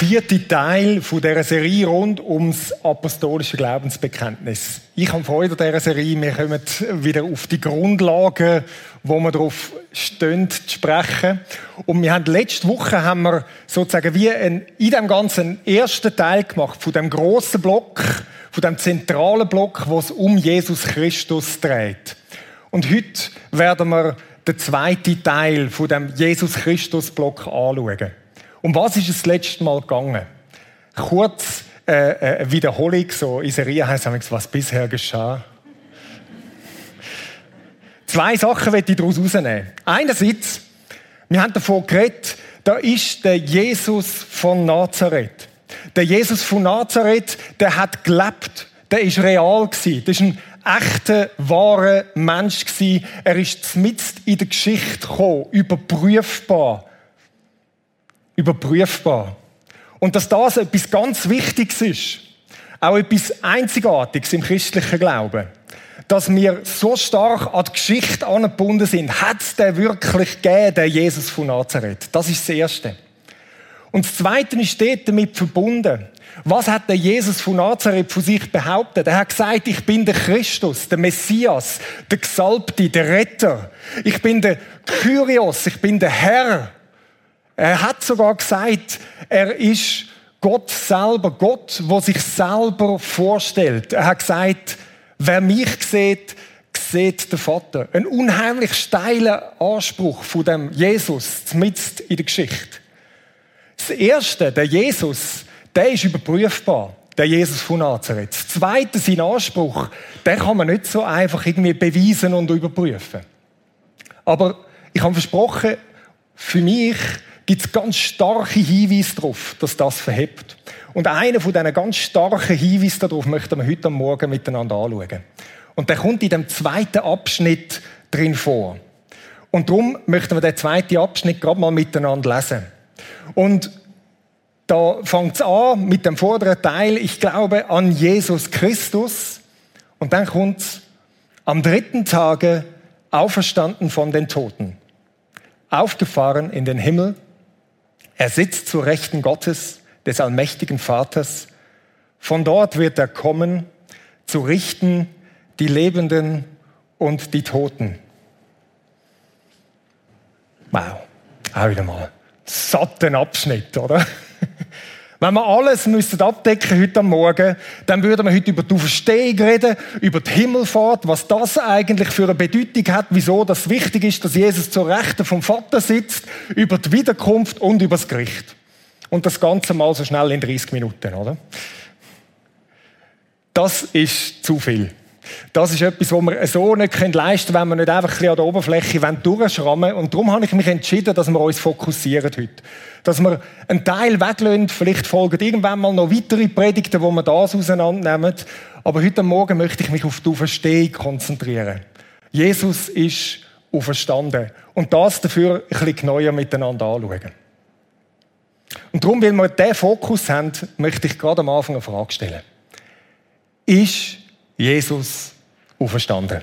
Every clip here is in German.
vierte Teil von dieser Serie rund ums apostolische Glaubensbekenntnis. Ich habe Freude an dieser Serie. Wir kommen wieder auf die Grundlagen, wo wir darauf stehen, zu sprechen. Und wir haben letzte Woche haben wir sozusagen wie ein, in dem ganzen ersten Teil gemacht, von dem grossen Block, von dem zentralen Block, wo es um Jesus Christus dreht. Und heute werden wir den zweiten Teil von dem Jesus Christus Block anschauen. Um was ist es das letzte Mal gegangen? Kurz äh, äh Wiederholung, so Isaria heißt was bisher geschah. Zwei Sachen möchte ich daraus herausnehmen. Einerseits, wir haben davon geredet, da ist der Jesus von Nazareth. Der Jesus von Nazareth, der hat gelebt, der ist real gewesen, das ist ein echter, wahrer Mensch gewesen. Er ist mitten in der Geschichte gekommen, überprüfbar überprüfbar. Und dass das etwas ganz Wichtiges ist, auch etwas Einzigartiges im christlichen Glauben, dass wir so stark an die Geschichte angebunden sind. Hat es den wirklich gegeben, der Jesus von Nazareth? Das ist das Erste. Und das Zweite ist dort damit verbunden. Was hat der Jesus von Nazareth von sich behauptet? Er hat gesagt, ich bin der Christus, der Messias, der Gesalbte, der Retter. Ich bin der Kyrios, ich bin der Herr. Er hat sogar gesagt, er ist Gott selber, Gott, wo sich selber vorstellt. Er hat gesagt, wer mich sieht, sieht den Vater. Ein unheimlich steiler Anspruch von dem Jesus, zumindest in der Geschichte. Das Erste, der Jesus, der ist überprüfbar. Der Jesus von Nazareth. Das Zweite, sein Anspruch, den kann man nicht so einfach irgendwie beweisen und überprüfen. Aber ich habe versprochen, für mich gibt es ganz starke Hinweise darauf, dass das verhebt. Und einer von diesen ganz starken Hinweisen darauf möchten wir heute Morgen miteinander anschauen. Und der kommt in dem zweiten Abschnitt drin vor. Und darum möchten wir den zweiten Abschnitt gerade mal miteinander lesen. Und da fängt es an mit dem vorderen Teil, ich glaube an Jesus Christus. Und dann kommt am dritten Tage auferstanden von den Toten, aufgefahren in den Himmel er sitzt zur Rechten Gottes, des allmächtigen Vaters. Von dort wird er kommen, zu richten die Lebenden und die Toten. Wow, auch wieder mal. Satten Abschnitt, oder? Wenn wir alles müssten abdecken heute am Morgen, dann würden wir heute über die Auferstehung reden, über die Himmelfahrt, was das eigentlich für eine Bedeutung hat, wieso das wichtig ist, dass Jesus zur Rechten vom Vater sitzt, über die Wiederkunft und über das Gericht. Und das Ganze mal so schnell in 30 Minuten, oder? Das ist zu viel. Das ist etwas, was wir so nicht leisten können, wenn wir nicht einfach ein an der Oberfläche durchschrammen Und darum habe ich mich entschieden, dass wir uns fokussieren heute. Dass wir einen Teil weglassen, vielleicht folgen irgendwann mal noch weitere Predigten, wo wir das auseinandernehmen. Aber heute Morgen möchte ich mich auf die Auferstehung konzentrieren. Jesus ist auferstanden. Und das dafür ein bisschen genauer miteinander anschauen. Und darum, weil wir diesen Fokus haben, möchte ich gerade am Anfang eine Frage stellen. Ist Jesus auferstanden.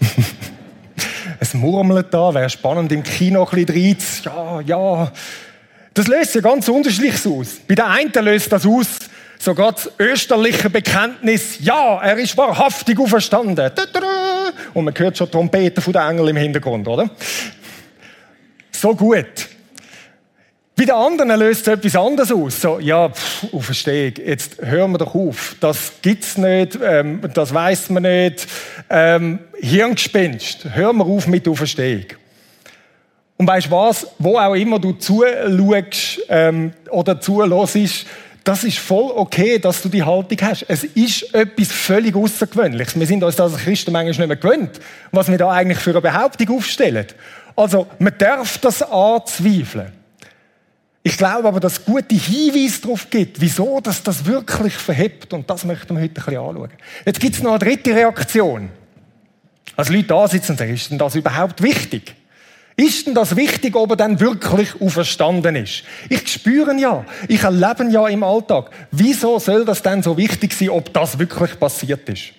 es murmelt da, wäre spannend im Kino ein bisschen Ja, ja. Das löst ja ganz unterschiedlich aus. Bei der einen löst das aus, sogar das österliche Bekenntnis, ja, er ist wahrhaftig auferstanden. Und man hört schon Trompeten von den Engeln im Hintergrund, oder? So gut. Bei den anderen löst es etwas anderes aus. So, ja, pff, Auferstehung, jetzt hören wir doch auf. Das gibt's nicht, ähm, das weiß man nicht. Ähm, Hirngespinst, hören wir auf mit Auferstehung. Und weißt was? Wo auch immer du zuschaust ähm, oder zuhörst, das ist voll okay, dass du die Haltung hast. Es ist etwas völlig Außergewöhnliches. Wir sind uns als Christen manchmal nicht mehr gewöhnt, was wir da eigentlich für eine Behauptung aufstellen. Also, man darf das anzweifeln. Ich glaube aber, dass es gute Hinweise darauf gibt, wieso dass das wirklich verhebt. Und das möchten wir heute ein bisschen anschauen. Jetzt gibt es noch eine dritte Reaktion. Als Leute da sitzen und sagen, ist denn das überhaupt wichtig? Ist denn das wichtig, ob er dann wirklich auferstanden ist? Ich spüre ja, ich erlebe ja im Alltag. Wieso soll das denn so wichtig sein, ob das wirklich passiert ist?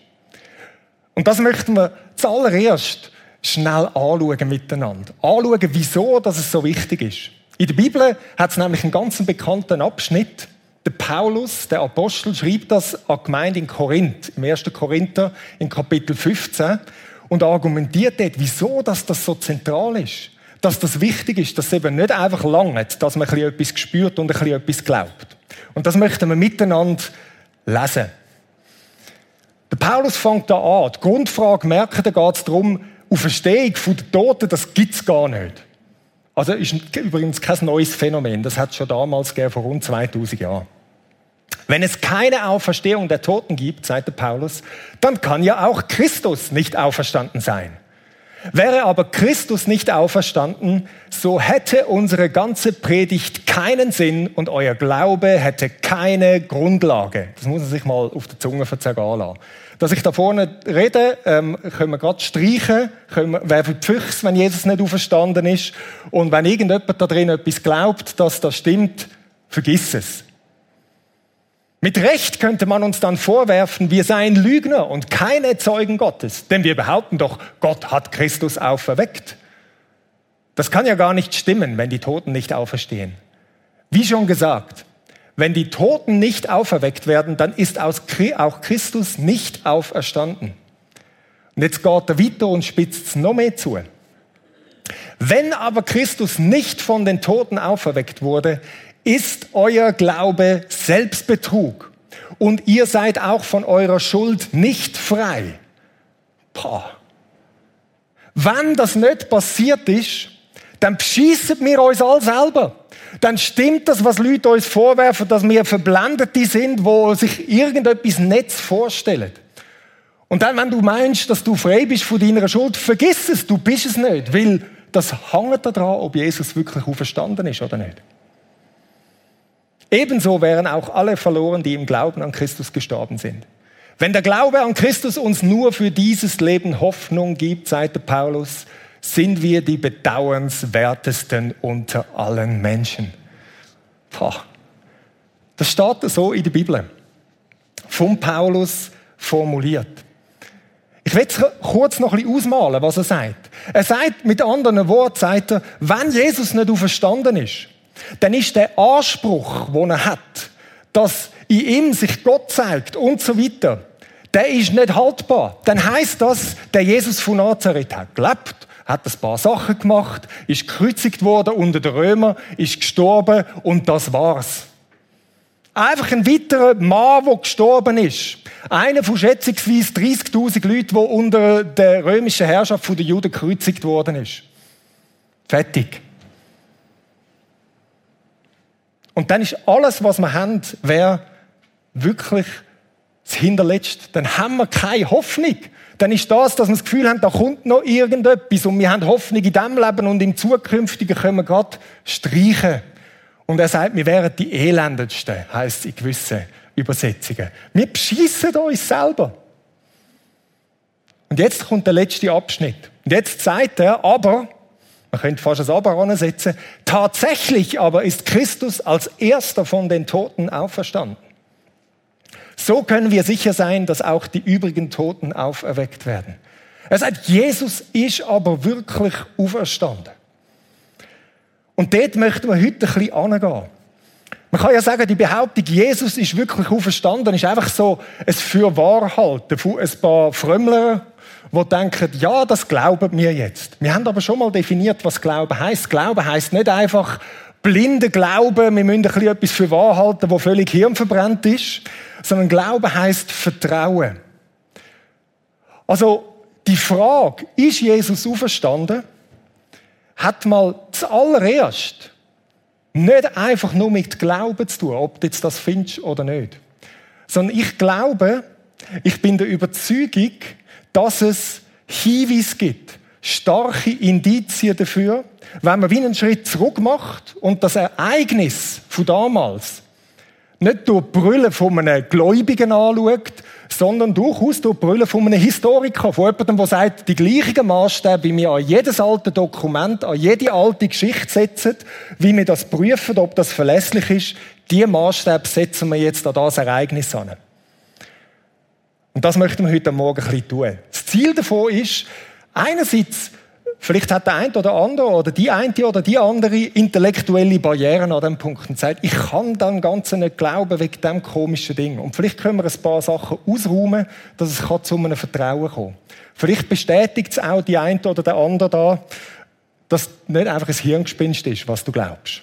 Und das möchten wir zuallererst schnell anschauen miteinander. Anschauen, wieso dass es so wichtig ist. In der Bibel hat es nämlich einen ganz bekannten Abschnitt. Der Paulus, der Apostel, schreibt das an die Gemeinde in Korinth, im 1. Korinther, in Kapitel 15, und argumentiert dort, wieso dass das so zentral ist. Dass das wichtig ist, dass es eben nicht einfach langt, dass man etwas spürt und etwas glaubt. Und das möchten wir miteinander lesen. Der Paulus fängt da an. Die Grundfrage, merken, da geht es darum, Auferstehung von den Toten, das gibt es gar nicht. Also ist übrigens kein neues Phänomen. Das hat es schon damals gegeben, vor rund 2000 Jahren. Wenn es keine Auferstehung der Toten gibt, sagt der Paulus, dann kann ja auch Christus nicht auferstanden sein. Wäre aber Christus nicht auferstanden, so hätte unsere ganze Predigt keinen Sinn und euer Glaube hätte keine Grundlage. Das muss man sich mal auf der Zunge verzergehen lassen. Dass ich da vorne rede, ähm, können wir gerade streichen, können wir, wer für die Füchse, wenn Jesus nicht auferstanden ist. Und wenn irgendjemand da drin etwas glaubt, dass das stimmt, vergiss es. Mit Recht könnte man uns dann vorwerfen, wir seien Lügner und keine Zeugen Gottes, denn wir behaupten doch, Gott hat Christus auferweckt. Das kann ja gar nicht stimmen, wenn die Toten nicht auferstehen. Wie schon gesagt, wenn die Toten nicht auferweckt werden, dann ist auch Christus nicht auferstanden. Und jetzt geht er weiter und spitzt es noch mehr zu. Wenn aber Christus nicht von den Toten auferweckt wurde, ist euer Glaube Selbstbetrug und ihr seid auch von eurer Schuld nicht frei. Pah. Wenn das nicht passiert ist, dann beschießen wir uns all selber. Dann stimmt das, was Leute uns vorwerfen, dass wir Verblendete sind, wo sich irgendetwas Netz vorstellen. Und dann, wenn du meinst, dass du frei bist von deiner Schuld, vergiss es, du bist es nicht, weil das hängt daran, ob Jesus wirklich auferstanden ist oder nicht. Ebenso wären auch alle verloren, die im Glauben an Christus gestorben sind. Wenn der Glaube an Christus uns nur für dieses Leben Hoffnung gibt, sagte Paulus, sind wir die bedauernswertesten unter allen Menschen. Boah. Das steht so in der Bibel. Von Paulus formuliert. Ich will kurz noch ein bisschen ausmalen, was er sagt. Er sagt, mit anderen Worten, sagt er, wenn Jesus nicht auferstanden ist, dann ist der Anspruch, den er hat, dass in ihm sich Gott zeigt und so weiter, der ist nicht haltbar. Dann heißt das, der Jesus von Nazareth hat gelebt, hat ein paar Sachen gemacht, ist gekreuzigt worden unter den Römern, ist gestorben und das war's. Einfach ein weiterer Mann, der gestorben ist. Einer von schätzungsweise 30.000 Leuten, der unter der römischen Herrschaft der Juden gekreuzigt worden ist. Fertig. Und dann ist alles, was wir haben, wäre wirklich das Hinterletzte. Dann haben wir keine Hoffnung. Dann ist das, dass wir das Gefühl haben, da kommt noch irgendetwas und wir haben Hoffnung in diesem Leben und im zukünftigen können wir Gott streichen. Und er sagt, wir wären die Elendendsten, heisst es in gewissen Übersetzungen. Wir beschissen uns selber. Und jetzt kommt der letzte Abschnitt. Und jetzt sagt er, aber man könnte fast ein Aber ansetzen. Tatsächlich aber ist Christus als erster von den Toten auferstanden. So können wir sicher sein, dass auch die übrigen Toten auferweckt werden. Er sagt, Jesus ist aber wirklich auferstanden. Und dort möchten wir heute ein bisschen angehen. Man kann ja sagen, die Behauptung, Jesus ist wirklich auferstanden, ist einfach so ein Fürwahrhalten von ein paar Frömmler die denken, ja, das glauben wir jetzt. Wir haben aber schon mal definiert, was Glauben heißt. Glauben heißt nicht einfach blinde Glauben, wir müssen ein etwas für wahr halten, wo völlig hirnverbrannt ist, sondern Glauben heißt Vertrauen. Also die Frage, ist Jesus auferstanden, hat mal zuallererst nicht einfach nur mit Glauben zu tun, ob du jetzt das findest oder nicht. Sondern ich glaube, ich bin der Überzeugung, dass es Hinweise gibt, starke Indizien dafür, wenn man wie einen Schritt zurück macht und das Ereignis von damals nicht durch die Brille von einem Gläubigen anschaut, sondern durchaus durch die Brille von einem Historiker, von jemandem, der sagt, die gleichen Maßstäbe, wie wir an jedes alte Dokument, an jede alte Geschichte setzen, wie wir das prüfen, ob das verlässlich ist, die Maßstäbe setzen wir jetzt an das Ereignis an. Und das möchten wir heute Morgen ein bisschen tun. Das Ziel davon ist, Einerseits, vielleicht hat der eine oder andere oder die eine oder die andere intellektuelle Barrieren an dem Punkt und sagt, ich kann dem Ganzen nicht glauben wegen dem komischen Ding. Und vielleicht können wir ein paar Sachen ausräumen, dass es zu einem Vertrauen kommen Vielleicht bestätigt es auch die eine oder der andere da, dass nicht einfach ein Hirngespinst ist, was du glaubst.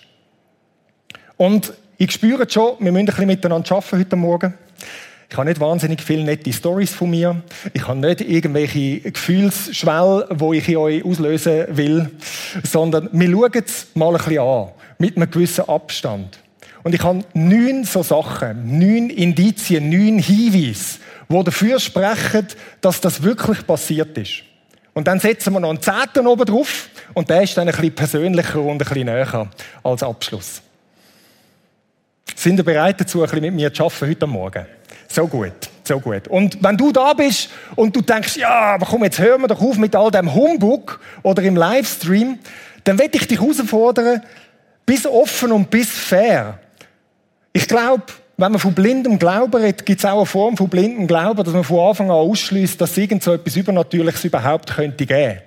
Und ich spüre schon, wir müssen ein bisschen miteinander arbeiten heute Morgen. Ich habe nicht wahnsinnig viele nette Stories von mir. Ich habe nicht irgendwelche Gefühlsschwelle, wo ich in euch auslösen will, sondern wir schauen es mal ein bisschen an. Mit einem gewissen Abstand. Und ich habe neun so Sachen, neun Indizien, neun Hinweise, die dafür sprechen, dass das wirklich passiert ist. Und dann setzen wir noch einen Zehnten oben drauf und der ist dann ein bisschen persönlicher und ein bisschen näher als Abschluss. Sind ihr bereit dazu, ein bisschen mit mir zu arbeiten heute Morgen? So gut, so gut. Und wenn du da bist und du denkst, ja, aber komm, jetzt hören wir doch auf mit all dem Humbug oder im Livestream, dann werde ich dich herausfordern, bis offen und bis fair. Ich glaube, wenn man von blindem Glauben redet, gibt es auch eine Form von blindem Glauben, dass man von Anfang an ausschließt, dass es irgend so etwas Übernatürliches überhaupt könnte geben.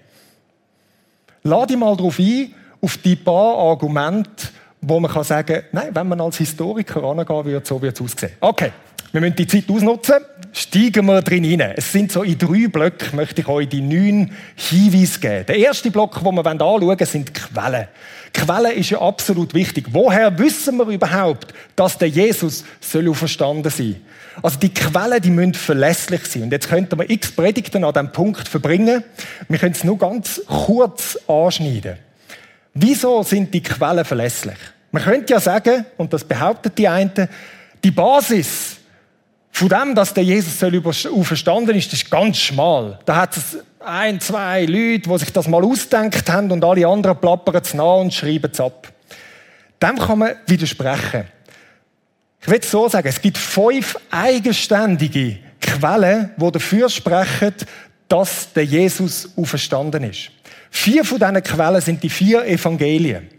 Lade dich mal darauf ein, auf die paar Argumente, wo man kann sagen, nein, wenn man als Historiker angehen würde, so wird es aussehen. Okay. Wir müssen die Zeit ausnutzen. Steigen wir drin hinein. Es sind so in drei Blöcken, möchte ich euch die neun Hinweise geben. Der erste Block, den wir anschauen wollen, sind Quellen. Quellen ist ja absolut wichtig. Woher wissen wir überhaupt, dass der Jesus soll verstanden sein? Also die Quellen, die müssen verlässlich sein. Und jetzt könnten wir x Predigten an diesem Punkt verbringen. Wir können es nur ganz kurz anschneiden. Wieso sind die Quellen verlässlich? Man könnte ja sagen, und das behauptet die einen, die Basis von dem, dass der Jesus auferstanden ist, ist ganz schmal. Da hat es ein, zwei Leute, die sich das mal ausdenkt haben und alle anderen plappern es nach und schreiben es ab. Dem kann man widersprechen. Ich will so sagen, es gibt fünf eigenständige Quellen, die dafür sprechen, dass der Jesus auferstanden ist. Vier von diesen Quellen sind die vier Evangelien.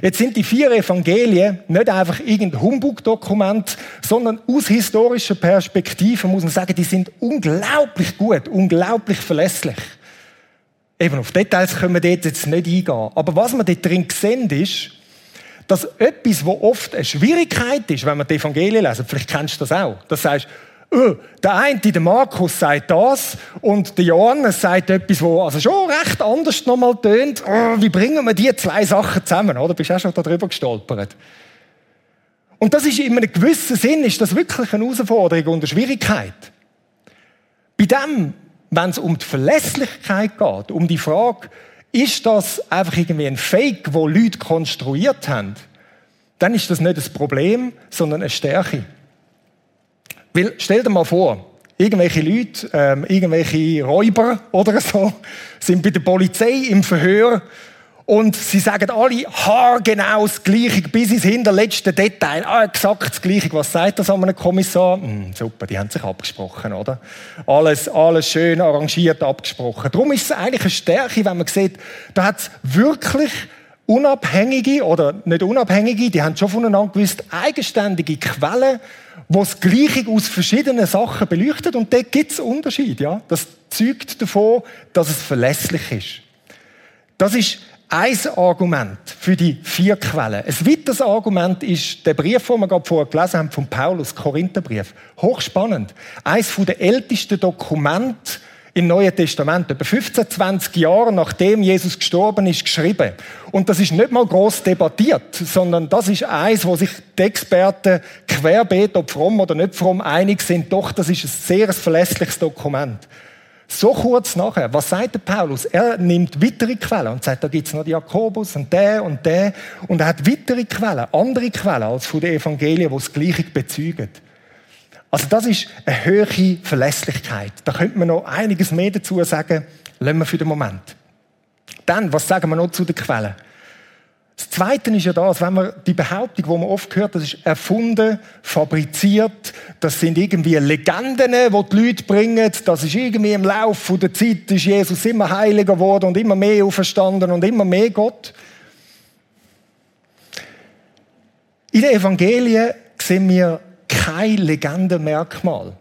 Jetzt sind die vier Evangelien nicht einfach irgendein Humbug-Dokument, sondern aus historischer Perspektive muss man sagen, die sind unglaublich gut, unglaublich verlässlich. Eben, auf Details können wir dort jetzt nicht eingehen. Aber was wir dort drin sehen, ist, dass etwas, wo oft eine Schwierigkeit ist, wenn man die Evangelien lesen, vielleicht kennst du das auch, das heißt, oh, der eine, der Markus, sagt das und der Johannes sagt etwas, wo also schon recht anders nochmal tönt. Oh, wie bringen wir die zwei Sachen zusammen? Oder bist du auch schon darüber gestolpert? Und das ist in einem gewissen Sinn ist das wirklich eine Herausforderung und eine Schwierigkeit. Bei dem, wenn es um die Verlässlichkeit geht, um die Frage, ist das einfach irgendwie ein Fake, wo Leute konstruiert haben, dann ist das nicht ein Problem, sondern eine Stärke. Weil, stell dir mal vor, irgendwelche Leute, ähm, irgendwelche Räuber oder so, sind bei der Polizei im Verhör und sie sagen alle haargenau das Gleiche, bis ins hinterletzte Detail. Ah, exakt das Gleiche. Was sagt das an einem Kommissar? Hm, super, die haben sich abgesprochen, oder? Alles, alles schön arrangiert abgesprochen. Darum ist es eigentlich eine Stärke, wenn man sieht, da hat es wirklich unabhängige oder nicht unabhängige, die haben schon voneinander gewusst, eigenständige Quellen, wo das Gleiche aus verschiedenen Sachen beleuchtet und dort gibt es Unterschied, ja. Das zeugt davon, dass es verlässlich ist. Das ist ein Argument für die vier Quellen. Ein weiteres Argument ist der Brief, den wir gerade vorher gelesen haben, von Paulus, Korintherbrief. Hochspannend. Eines der ältesten Dokumente im Neuen Testament, etwa 15, 20 Jahre nachdem Jesus gestorben ist, geschrieben. Und das ist nicht mal groß debattiert, sondern das ist eins, wo sich die Experten querbeet, ob fromm oder nicht fromm, einig sind. Doch, das ist ein sehr verlässliches Dokument. So kurz nachher, was sagt der Paulus? Er nimmt weitere Quellen und sagt, da gibt's noch die Jakobus und der und der. Und er hat weitere Quellen, andere Quellen als von den Evangelien, die das Gleiche bezeugen. Also das ist eine höhere Verlässlichkeit. Da könnte man noch einiges mehr dazu sagen, lassen wir für den Moment. Dann, was sagen wir noch zu den Quellen? Das Zweite ist ja das, wenn man die Behauptung, die man oft hört, das ist erfunden, fabriziert, das sind irgendwie Legenden, die die Leute bringen, das ist irgendwie im Laufe der Zeit ist Jesus immer heiliger geworden und immer mehr auferstanden und immer mehr Gott. In den Evangelien sehen wir kein Legendenmerkmal.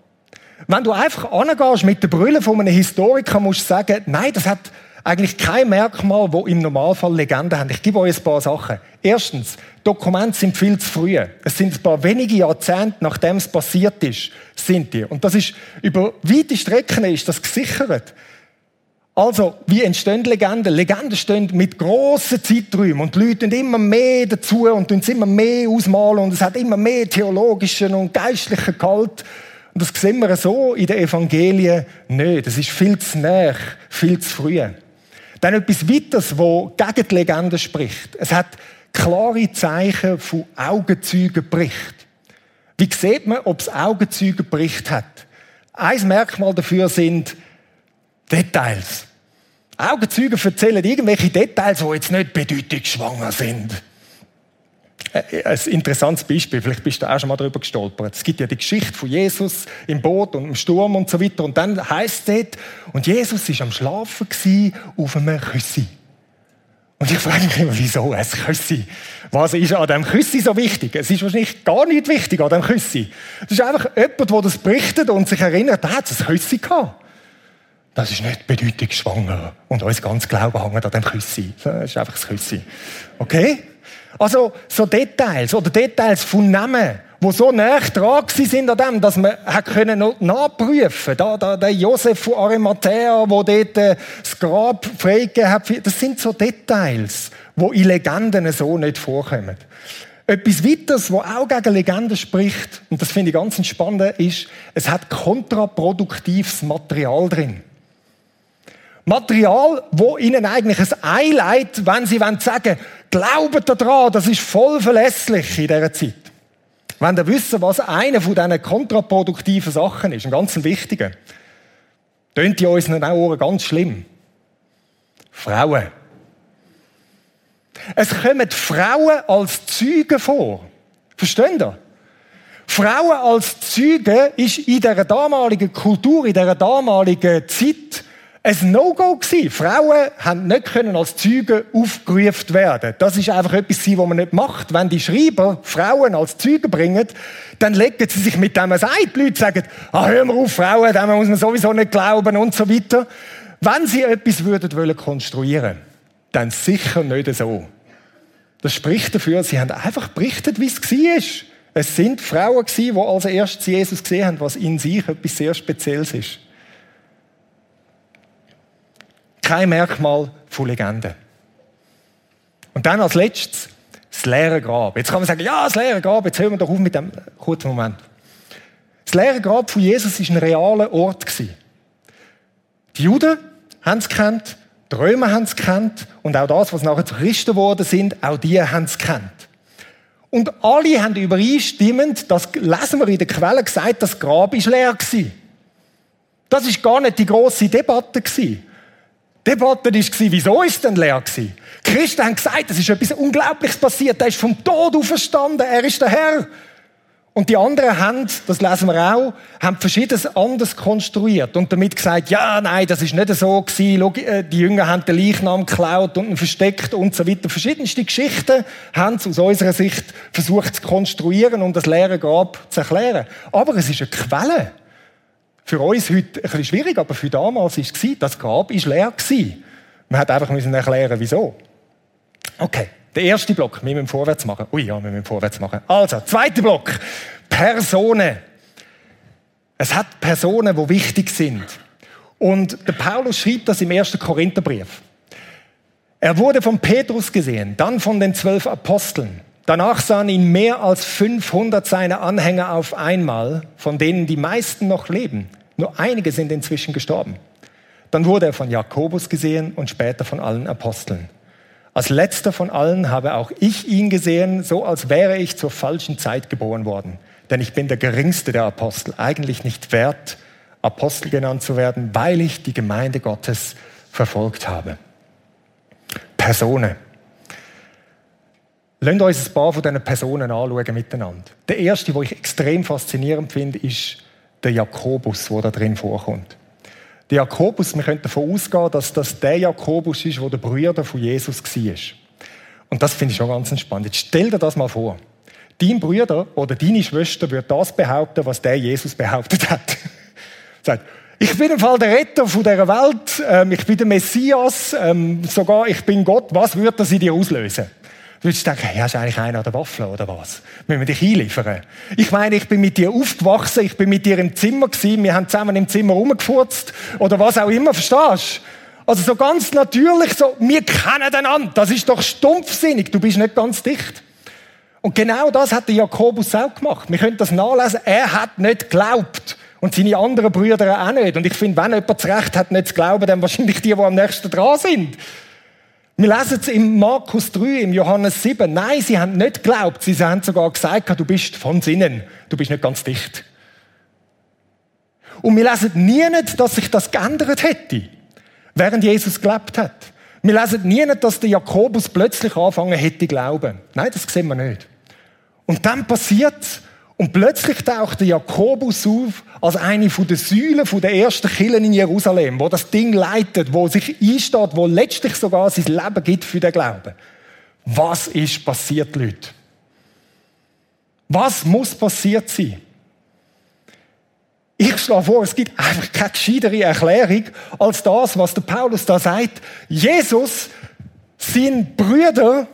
Wenn du einfach angehst mit den Brüllen von einem Historiker, musst du sagen, nein, das hat eigentlich kein Merkmal, wo im Normalfall Legenden haben. Ich gebe euch ein paar Sachen. Erstens, Dokumente sind viel zu früh. Es sind ein paar wenige Jahrzehnte, nachdem es passiert ist, sind die. Und das ist, über weite Strecken ist das gesichert. Also, wie entstehen Legenden? Legenden stehen mit grossen Zeiträumen und Leute immer mehr dazu und es immer mehr ausmalen und es hat immer mehr theologischen und geistlichen Gehalt. Und das sehen wir so in den Evangelien nicht. Das ist viel zu nah, viel zu früh. Dann etwas weiteres, wo gegen die Legende spricht. Es hat klare Zeichen von Augenzeugenbericht. Wie sieht man, ob es Augenzeugenbericht hat? Ein Merkmal dafür sind Details. Augenzeugen erzählen irgendwelche Details, die jetzt nicht bedeutungsschwanger sind. Äh, ein interessantes Beispiel, vielleicht bist du auch schon mal darüber gestolpert. Es gibt ja die Geschichte von Jesus im Boot und im Sturm und so weiter. Und dann heißt es dort, und Jesus ist am Schlafen auf einem Küssi. Und ich frage mich immer, wieso ein Küssi? Was ist an diesem Küssi so wichtig? Es ist wahrscheinlich gar nicht wichtig an diesem Küssi. Es ist einfach jemand, der das berichtet und sich erinnert, da hat es ein Küssi gehabt. Das ist nicht bedeutungsschwanger. Und uns ganz Glauben hängt an dem Küssi. Das ist einfach das Küssi. Okay? Also, so Details oder Details von Namen, die so nah dran sind an dem, dass man können nachprüfen Da, da, der Josef von Arimathea, wo dort äh, das Grab freigegeben hat. Das sind so Details, die in Legenden so nicht vorkommen. Etwas weiteres, was auch gegen Legenden spricht, und das finde ich ganz spannend, ist, es hat kontraproduktives Material drin. Material, wo ihnen eigentlich ein Ei leitet, wenn sie sagen glaubt daran, das ist voll verlässlich in dieser Zeit. Wenn ihr wissen, was eine von diesen kontraproduktiven Sachen ist, ein ganz wichtiger, tönt in unseren Ohren ganz schlimm. Frauen. Es kommen Frauen als Zeugen vor. Versteht ihr? Frauen als Zeugen ist in der damaligen Kultur, in der damaligen Zeit ein No-Go gewesen. Frauen haben nicht können als Zeugen aufgerufen werden. Das ist einfach etwas, was man nicht macht. Wenn die Schreiber Frauen als Zeugen bringen, dann legen sie sich mit dem ein. Die Leute sagen, ah, hör mal auf, Frauen, dem muss man sowieso nicht glauben und so weiter. Wenn sie etwas würden wollen konstruieren, dann sicher nicht so. Das spricht dafür, sie haben einfach berichtet, wie es war. Es sind Frauen die als erstes Jesus gesehen haben, was in sich etwas sehr Spezielles ist kein Merkmal von Legenden. Und dann als letztes das leere Grab. Jetzt kann man sagen, ja, das leere Grab, jetzt hören wir doch auf mit dem kurzen Moment. Das leere Grab von Jesus war ein realer Ort. Die Juden haben es kennt, die Römer haben es kennt und auch das, was nachher zu Christen geworden sind, auch die haben es kennt. Und alle haben übereinstimmend, das lesen wir in der Quelle, gesagt, das Grab ist leer. Das ist gar nicht die große Debatte gewesen. Debatte war, wieso ist denn leer gewesen? Die Christen haben gesagt, es ist etwas Unglaubliches passiert. Er ist vom Tod auferstanden. Er ist der Herr. Und die anderen haben, das lesen wir auch, haben verschiedenes anders konstruiert und damit gesagt, ja, nein, das ist nicht so gewesen. Äh, die Jünger haben den Leichnam geklaut und ihn versteckt und so weiter. Verschiedenste Geschichten haben sie aus unserer Sicht versucht zu konstruieren und das leere Grab zu erklären. Aber es ist eine Quelle für uns heute ein bisschen schwierig, aber für damals war es, das Grab war leer. Man hat einfach müssen erklären, wieso. Okay, der erste Block, wir müssen vorwärts machen. Ui, ja, wir müssen vorwärts machen. Also, zweiter Block, Personen. Es hat Personen, die wichtig sind. Und der Paulus schreibt das im ersten Korintherbrief. Er wurde von Petrus gesehen, dann von den zwölf Aposteln. Danach sahen ihn mehr als 500 seiner Anhänger auf einmal, von denen die meisten noch leben. Nur einige sind inzwischen gestorben. Dann wurde er von Jakobus gesehen und später von allen Aposteln. Als letzter von allen habe auch ich ihn gesehen, so als wäre ich zur falschen Zeit geboren worden. Denn ich bin der geringste der Apostel, eigentlich nicht wert, Apostel genannt zu werden, weil ich die Gemeinde Gottes verfolgt habe. Personen. Lasst uns ein paar von diesen Personen anschauen miteinander. Der erste, den ich extrem faszinierend finde, ist der Jakobus, der da drin vorkommt. Der Jakobus, wir können davon ausgehen, dass das der Jakobus ist, der der Brüder von Jesus war. Und das finde ich schon ganz spannend. Jetzt stell dir das mal vor. Dein Bruder oder deine Schwester wird das behaupten, was der Jesus behauptet hat. Sagt, Ich bin im Fall der Retter von dieser Welt. Ähm, ich bin der Messias. Ähm, sogar ich bin Gott. Was würde das in dir auslösen? Du würdest denken, hey, hast du eigentlich einen an der Waffel oder was? Müssen wir dich einliefern? Ich meine, ich bin mit dir aufgewachsen, ich bin mit dir im Zimmer gewesen, wir haben zusammen im Zimmer rumgefurzt oder was auch immer, verstehst du? Also so ganz natürlich, so, wir kennen einander. Das ist doch stumpfsinnig. Du bist nicht ganz dicht. Und genau das hat der Jakobus auch gemacht. Wir können das nachlesen. Er hat nicht geglaubt. Und seine anderen Brüder auch nicht. Und ich finde, wenn jemand das Recht hat, nicht zu glauben, dann wahrscheinlich die, die am nächsten dran sind. Wir lesen es im Markus 3, im Johannes 7. Nein, sie haben nicht geglaubt. Sie haben sogar gesagt, du bist von Sinnen. Du bist nicht ganz dicht. Und wir lesen nie nicht, dass sich das geändert hätte, während Jesus gelebt hat. Wir lesen nie nicht, dass der Jakobus plötzlich anfangen hätte glauben. Nein, das sehen wir nicht. Und dann passiert und plötzlich taucht der Jakobus auf als eine von den Säulen der ersten Kirchen in Jerusalem, wo das Ding leitet, wo sich einsteht, wo letztlich sogar sein Leben gibt für den Glauben. Was ist passiert, Leute? Was muss passiert sein? Ich schlage vor, es gibt einfach keine gescheitere Erklärung als das, was der Paulus da sagt. Jesus, sein Brüder,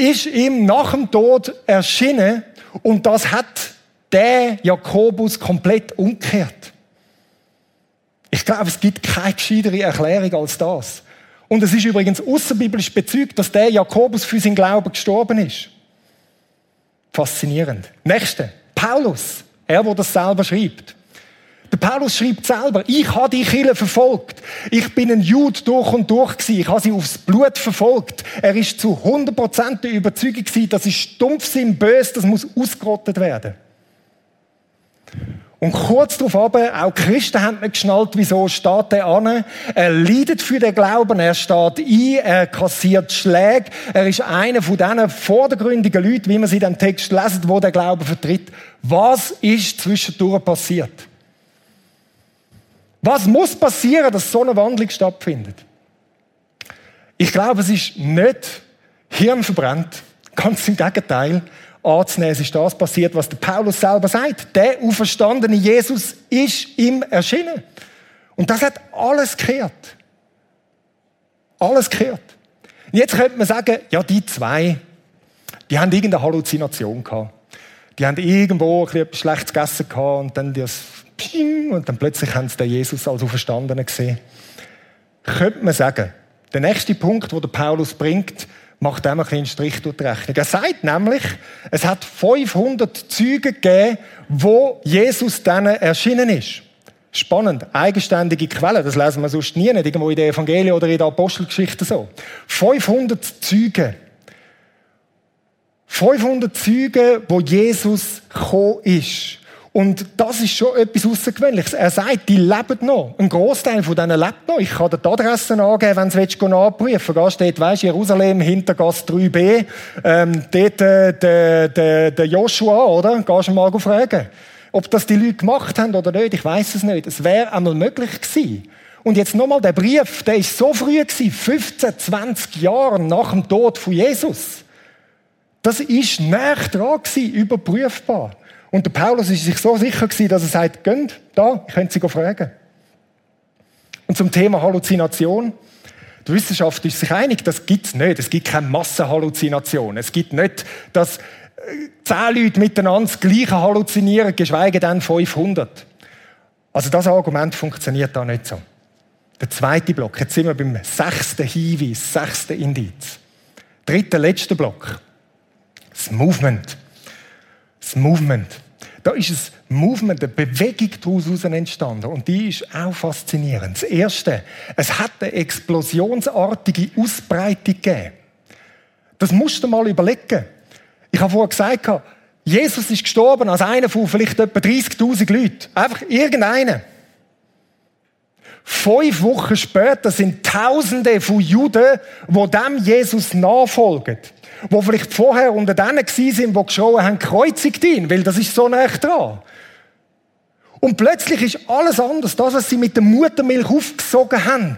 ist ihm nach dem Tod erschienen und das hat der Jakobus komplett umgekehrt. Ich glaube, es gibt keine gescheitere Erklärung als das. Und es ist übrigens außerbiblisch bezeugt, dass der Jakobus für seinen Glauben gestorben ist. Faszinierend. Nächste. Paulus. Er, der das selber schreibt. Der Paulus schreibt selber, ich habe die Kirche verfolgt. Ich bin ein Jude durch und durch gewesen. Ich habe sie aufs Blut verfolgt. Er ist zu 100% der Überzeugung gewesen, das ist Stumpfsinn, böse, das muss ausgerottet werden. Und kurz darauf aber, auch Christen haben nicht geschnallt, wieso steht er an. Er leidet für den Glauben, er steht ein, er kassiert Schläge. Er ist einer von diesen vordergründigen Leuten, wie man sie in dem Text lesen, wo der Glauben vertritt. Was ist zwischendurch passiert? Was muss passieren, dass so eine Wandlung stattfindet? Ich glaube, es ist nicht Hirn verbrannt. Ganz im Gegenteil. Anzunehmen, es ist das passiert, was der Paulus selber sagt. Der auferstandene Jesus ist ihm erschienen. Und das hat alles gekehrt. Alles gekehrt. Jetzt könnte man sagen, ja, die zwei, die haben irgendeine Halluzination gehabt. Die haben irgendwo etwas Schlechtes gegessen gehabt und dann das und dann plötzlich haben sie den Jesus als Auferstandenen gesehen. Könnte man sagen, der nächste Punkt, der Paulus bringt, macht dem einen Strich durch die Rechnung. Er sagt nämlich, es hat 500 Züge gegeben, wo Jesus dann erschienen ist. Spannend, eigenständige Quellen, das lesen wir sonst nie, nicht irgendwo in der Evangelien oder in der Apostelgeschichte so. 500 Züge. 500 Züge, wo Jesus gekommen ist. Und das ist schon etwas Außergewöhnliches. Er sagt, die leben noch. Ein Großteil von denen lebt noch. Ich kann dir die Adressen angeben, wenn du willst, nachprüfen willst. steht, weisst, Jerusalem, Hintergasse 3b. Ähm, dort äh, der, der, der Joshua, oder? Gehst du mal fragen. Ob das die Leute gemacht haben oder nicht, ich weiß es nicht. Es wäre einmal möglich gewesen. Und jetzt nochmal, der Brief, der ist so früh gewesen, 15, 20 Jahre nach dem Tod von Jesus. Das ist näher dran gewesen, überprüfbar. Und der Paulus ist sich so sicher gewesen, dass er sagt, gönnt, da, ich könnte sie fragen. Und zum Thema Halluzination. Die Wissenschaft ist sich einig, das gibt es nicht. Es gibt keine Massenhalluzination. Es gibt nicht, dass äh, zehn Leute miteinander das Gleiche halluzinieren, geschweige denn 500. Also das Argument funktioniert da nicht so. Der zweite Block. Jetzt sind wir beim sechsten Hinweis, sechsten Indiz. Dritter, letzter Block. Das Movement das Movement. Da ist ein Movement, eine Bewegung daraus entstanden. Und die ist auch faszinierend. Das Erste, es hat eine explosionsartige Ausbreitung gegeben. Das musst du mal überlegen. Ich habe vorher gesagt, Jesus ist gestorben als einer von vielleicht etwa 30.000 Leuten. Einfach irgendeiner. Fünf Wochen später sind Tausende von Juden, die dem Jesus nachfolgen wo vielleicht vorher unter denen sind, die geschrien haben, kreuzigt ihn, weil das ist so nah dran. Und plötzlich ist alles anders. Das, was sie mit der Muttermilch aufgesogen haben,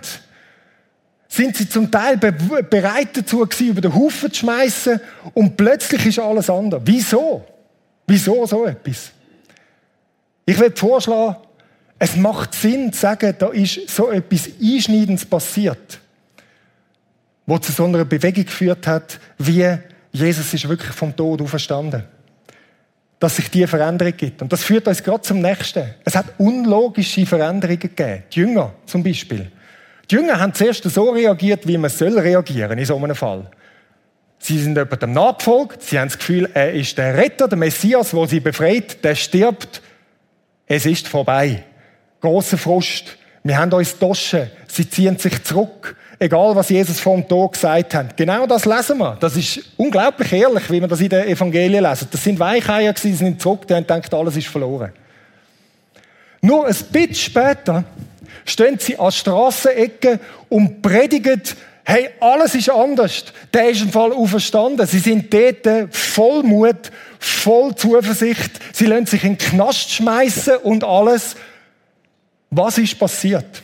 sind sie zum Teil be bereit dazu gewesen, über den Haufen zu schmeißen und plötzlich ist alles anders. Wieso? Wieso so etwas? Ich würde vorschlagen, Es macht Sinn zu sagen, da ist so etwas Einschneidendes passiert, wo zu so einer Bewegung geführt hat, wie Jesus ist wirklich vom Tod auferstanden. Dass sich diese Veränderung gibt. Und das führt uns gerade zum Nächsten. Es hat unlogische Veränderungen gegeben. Die Jünger zum Beispiel. Die Jünger haben zuerst so reagiert, wie man soll reagieren in so einem Fall. Sie sind jemandem nachgefolgt, sie haben das Gefühl, er ist der Retter, der Messias, der sie befreit, der stirbt. Es ist vorbei. Großer Frust. Wir haben uns Taschen. Sie ziehen sich zurück. Egal, was Jesus vom Tod gesagt hat. Genau das lesen wir. Das ist unglaublich ehrlich, wie wir das in den Evangelien lesen. Das sind Weicheier sie sind zurück, die haben gedacht, alles ist verloren. Nur ein bisschen später stehen sie an Strassenecken und predigen, hey, alles ist anders. Der ist im Fall auferstanden. Sie sind dort voll Mut, voll Zuversicht. Sie lassen sich in den Knast schmeißen und alles. Was ist passiert?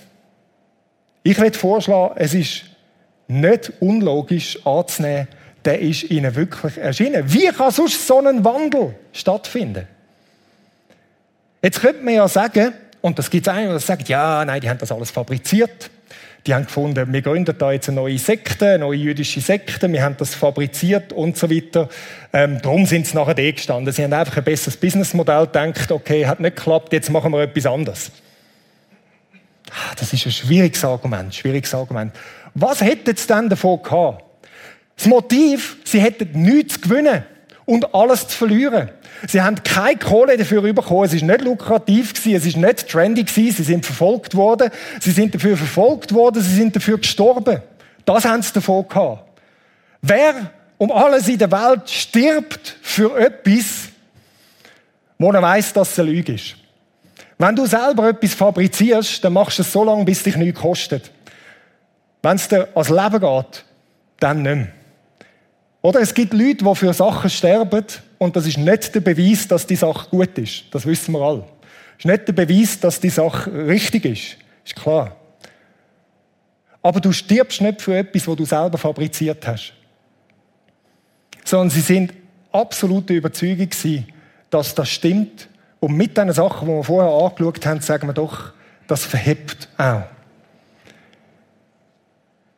Ich würde vorschlagen, es ist nicht unlogisch anzunehmen, der ist ihnen wirklich erschienen. Wie kann sonst so ein Wandel stattfinden? Jetzt könnte man ja sagen, und das gibt es einen, der sagt, ja, nein, die haben das alles fabriziert. Die haben gefunden, wir gründen da jetzt eine neue Sekte, eine neue jüdische Sekte, wir haben das fabriziert und so weiter. Ähm, darum sind sie nachher eh gestanden. Sie haben einfach ein besseres Businessmodell gedacht, okay, hat nicht geklappt, jetzt machen wir etwas anderes. Das ist ein schwieriges Argument, schwieriges Argument. Was hätten sie denn davon gehabt? Das Motiv, sie hätten nichts zu gewinnen und alles zu verlieren. Sie haben keine Kohle dafür bekommen. Es ist nicht lukrativ. Es ist nicht trendy. Sie sind verfolgt worden. Sie sind dafür verfolgt worden. Sie sind dafür gestorben. Das haben sie davon gehabt. Wer um alles in der Welt stirbt für etwas, wo er weiß, dass es eine Lüge ist. Wenn du selber etwas fabrizierst, dann machst du es so lange, bis es dich nichts kostet. Wenn es dir ans Leben geht, dann nicht mehr. Oder es gibt Leute, die für Sachen sterben und das ist nicht der Beweis, dass die Sache gut ist. Das wissen wir alle. Das ist nicht der Beweis, dass die Sache richtig ist. Ist klar. Aber du stirbst nicht für etwas, was du selber fabriziert hast. Sondern sie sind absolute Überzeugung dass das stimmt. Und mit den Sachen, die wir vorher angeschaut haben, sagen wir doch, das verhebt auch.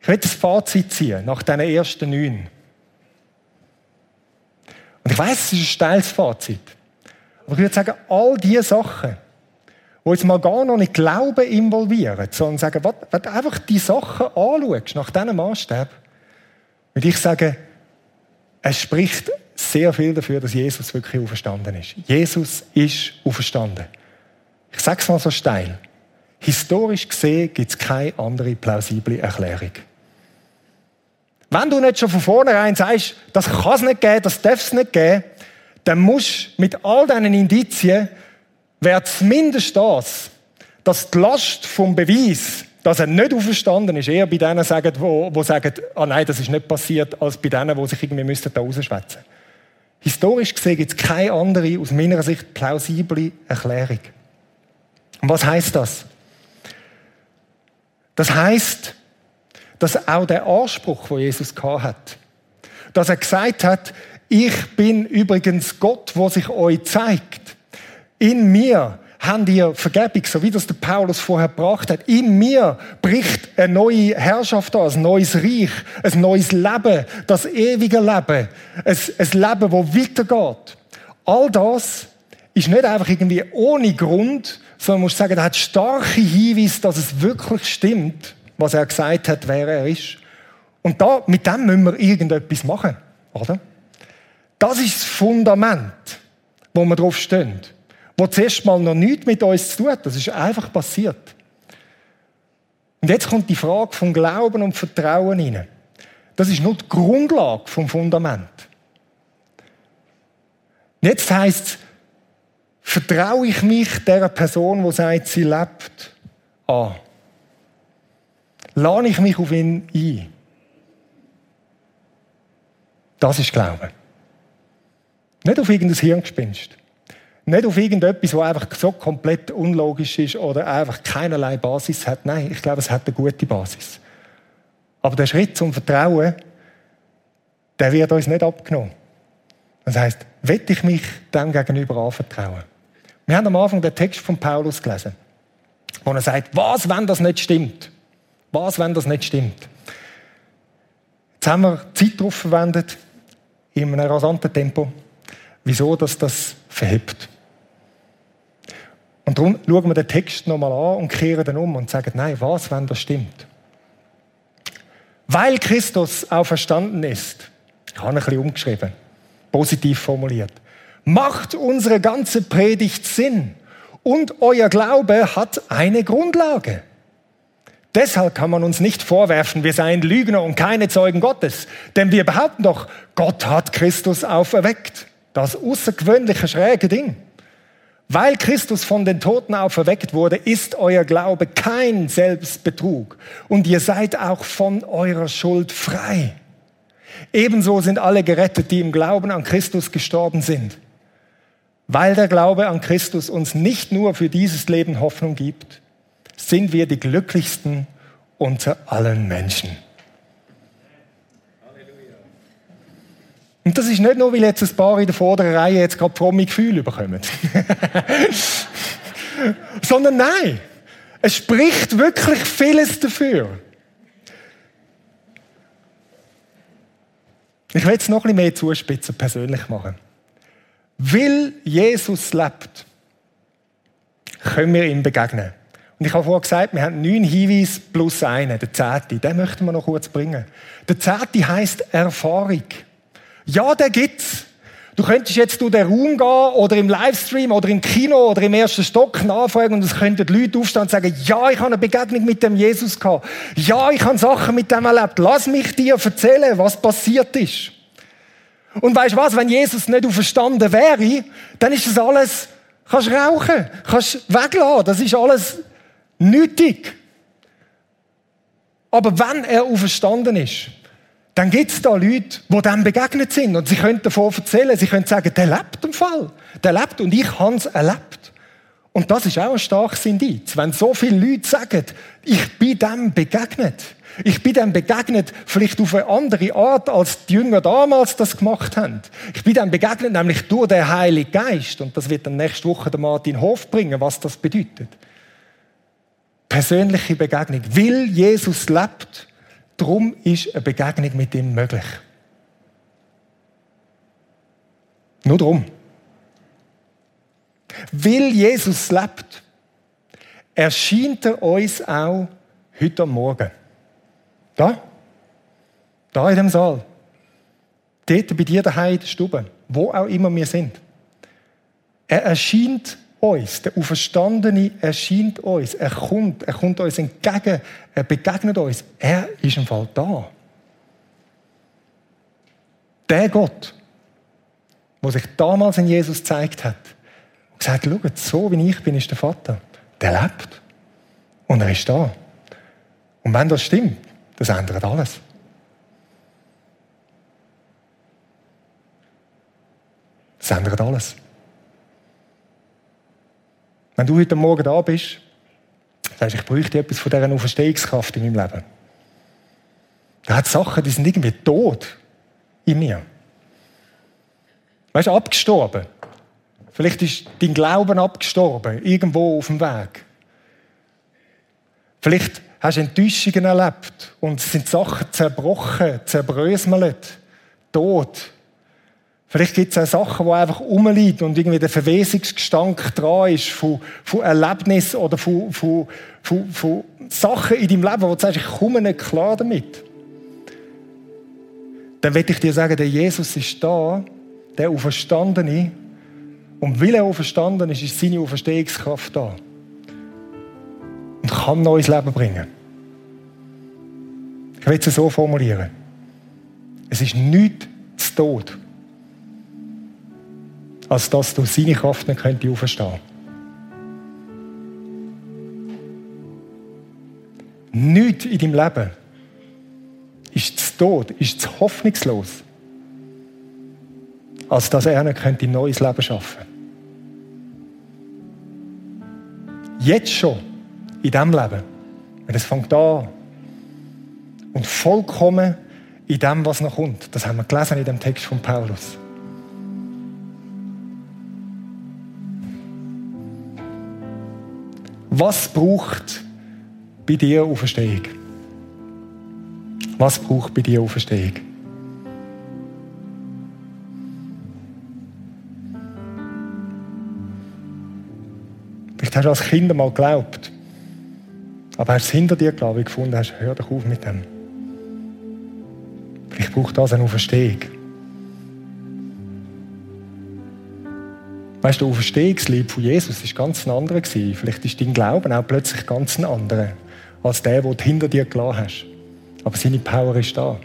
Ich will das Fazit ziehen nach diesen ersten neun. Und ich weiß, es ist ein steiles Fazit. Aber ich würde sagen, all diese Sachen, die jetzt mal gar noch nicht Glauben involvieren, sondern sagen, wenn du einfach die Sachen anschaust, nach diesem Maßstab, würde ich sagen, es spricht sehr viel dafür, dass Jesus wirklich auferstanden ist. Jesus ist auferstanden. Ich sage es mal so steil. Historisch gesehen gibt es keine andere plausible Erklärung. Wenn du nicht schon von vornherein sagst, das kann es nicht geben, das darf es nicht geben, dann musst mit all diesen Indizien, wäre zumindest das, dass die Last vom Beweis, dass er nicht auferstanden ist, eher bei denen sagen, wo, wo sagen, ah nein, das ist nicht passiert, als bei denen, die sich irgendwie müssten da rausschwätzen. Historisch gesehen gibt es keine andere, aus meiner Sicht plausible Erklärung. Und was heißt das? Das heißt, dass auch der Anspruch, wo Jesus hat, dass er gesagt hat, ich bin übrigens Gott, wo sich euch zeigt. In mir habt ihr Vergebung, so wie das der Paulus vorher gebracht hat. In mir bricht eine neue Herrschaft an, ein neues Reich, ein neues Leben, das ewige Leben, ein, ein Leben, wo weitergeht. All das ist nicht einfach irgendwie ohne Grund, sondern man muss sagen, er hat starke Hinweise, dass es wirklich stimmt was er gesagt hat, wer er ist. Und da, mit dem müssen wir irgendetwas machen, oder? Das ist das Fundament, wo wir drauf stehen. Wo zuerst mal noch nichts mit uns zu tun hat. Das ist einfach passiert. Und jetzt kommt die Frage vom Glauben und Vertrauen rein. Das ist nur die Grundlage vom Fundament. Und jetzt heißt es, vertraue ich mich der Person, die sagt, sie lebt, an lade ich mich auf ihn ein. Das ist Glaube. Nicht auf irgendein Hirngespinst. Nicht auf irgendetwas, was einfach so komplett unlogisch ist oder einfach keinerlei Basis hat. Nein, ich glaube, es hat eine gute Basis. Aber der Schritt zum Vertrauen, der wird uns nicht abgenommen. Das heißt, will ich mich dem gegenüber anvertrauen? Wir haben am Anfang den Text von Paulus gelesen. wo er sagt, was, wenn das nicht stimmt? Was, wenn das nicht stimmt? Jetzt haben wir Zeit darauf verwendet, in einem rasanten Tempo, wieso dass das verhebt. Und darum schauen wir den Text nochmal an und kehren dann um und sagen, nein, was, wenn das stimmt? Weil Christus auferstanden ist, ich habe ein bisschen umgeschrieben, positiv formuliert, macht unsere ganze Predigt Sinn und euer Glaube hat eine Grundlage. Deshalb kann man uns nicht vorwerfen, wir seien Lügner und keine Zeugen Gottes. Denn wir behaupten doch, Gott hat Christus auferweckt. Das außergewöhnliche schräge Ding. Weil Christus von den Toten auferweckt wurde, ist euer Glaube kein Selbstbetrug. Und ihr seid auch von eurer Schuld frei. Ebenso sind alle gerettet, die im Glauben an Christus gestorben sind. Weil der Glaube an Christus uns nicht nur für dieses Leben Hoffnung gibt, sind wir die glücklichsten unter allen Menschen. Und das ist nicht nur, weil jetzt ein paar in der vorderen Reihe jetzt gerade fromme Gefühle bekommen. Sondern nein, es spricht wirklich vieles dafür. Ich will jetzt noch ein bisschen mehr zuspitzen, persönlich machen. Weil Jesus lebt, können wir ihm begegnen. Und ich habe vorhin gesagt, wir haben neun Hinweise plus einen, der zehnte. Den möchten wir noch kurz bringen. Der zehnte heisst Erfahrung. Ja, der gibt's. Du könntest jetzt durch den Raum gehen oder im Livestream oder im Kino oder im ersten Stock nachfragen und es könnten Leute aufstehen und sagen, ja, ich habe eine Begegnung mit dem Jesus gehabt. Ja, ich habe Sachen mit dem erlebt. Lass mich dir erzählen, was passiert ist. Und weißt du was, wenn Jesus nicht auferstanden wäre, dann ist das alles, kannst rauchen, kannst weglassen, das ist alles nötig. Aber wenn er auferstanden ist, dann gibt es da Leute, die dem begegnet sind und sie können davon erzählen, sie können sagen, der lebt im Fall, der lebt und ich habe es erlebt. Und das ist auch ein starkes Indiz, wenn so viele Leute sagen, ich bin dem begegnet. Ich bin dem begegnet, vielleicht auf eine andere Art, als die Jünger damals das gemacht haben. Ich bin dem begegnet, nämlich durch den Heiligen Geist. Und das wird dann nächste Woche der Martin Hof bringen, was das bedeutet persönliche Begegnung. Weil Jesus lebt, darum ist eine Begegnung mit ihm möglich. Nur darum. Weil Jesus lebt, erscheint er uns auch heute Morgen. Da? Da in dem Saal. Dort bei dir daheim in der Stube. Wo auch immer wir sind. Er erscheint uns. Der Auferstandene erscheint uns. Er kommt, er kommt uns entgegen. Er begegnet uns. Er ist im Fall da. Der Gott, der sich damals in Jesus gezeigt hat und gesagt hat, schaut, so wie ich bin, ist der Vater. Der lebt. Und er ist da. Und wenn das stimmt, das ändert alles. Das ändert alles. Wenn du heute Morgen da bist, sagst ich bräuchte etwas von dieser Auferstehungskraft in meinem Leben. Da hat Sachen, die sind irgendwie tot in mir. Weißt du, abgestorben. Vielleicht ist dein Glauben abgestorben, irgendwo auf dem Weg. Vielleicht hast du Enttäuschungen erlebt und sind Sachen zerbrochen, zerbröselt, tot. Vielleicht gibt es auch Sachen, die einfach rumliegen und irgendwie der Verwesungsgestank dran ist von, von Erlebnissen oder von, von, von, von Sachen in deinem Leben, wo du sagst, ich komme nicht klar damit. Dann will ich dir sagen, der Jesus ist da, der Auferstandene. Und weil er auferstanden ist, ist seine Auferstehungskraft da. Und kann neues Leben bringen. Ich will es so formulieren. Es ist nichts zu Tod als dass du seine Kraft nicht könnte auferstehen. Nichts in deinem Leben ist zu tot, ist zu hoffnungslos, als dass er nicht könnte ein neues Leben schaffen Jetzt schon, in diesem Leben, es fängt an und vollkommen in dem, was noch kommt. Das haben wir gelesen in dem Text von Paulus. Was braucht bei dir Auferstehung? Was braucht bei dir Auferstehung? Vielleicht hast du als Kind mal geglaubt, aber hast es hinter dir, glaube gefunden, hast, hör doch auf mit dem. Vielleicht braucht das eine Auferstehung. Weißt du, der Auferstehungslieb von Jesus ist ganz ein anderer. Vielleicht ist dein Glauben auch plötzlich ganz ein anderer als der, den du hinter dir gelassen hast. Aber seine Power ist da.